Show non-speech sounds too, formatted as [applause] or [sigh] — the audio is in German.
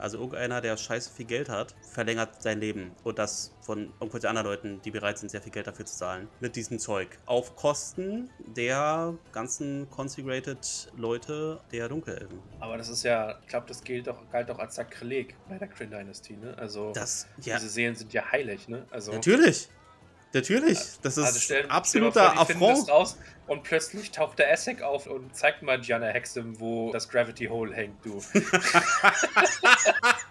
Also irgendeiner, der scheiße viel Geld hat, verlängert sein Leben. Und das von irgendwelchen anderen Leuten, die bereit sind, sehr viel Geld dafür zu zahlen. Mit diesem Zeug. Auf Kosten der ganzen Consecrated Leute der Dunkelelfen. Aber das ist ja, ich glaube, das gilt doch, galt doch als Sakrileg bei der Kryn Dynasty, ne? Also, das, ja. diese Seelen sind ja heilig, ne? Also, Natürlich. Natürlich, das ist also stellen, absoluter vor, Affront. raus und plötzlich taucht der Essek auf und zeigt mal Gianna Hexem, wo das Gravity Hole hängt, du. [laughs] [laughs]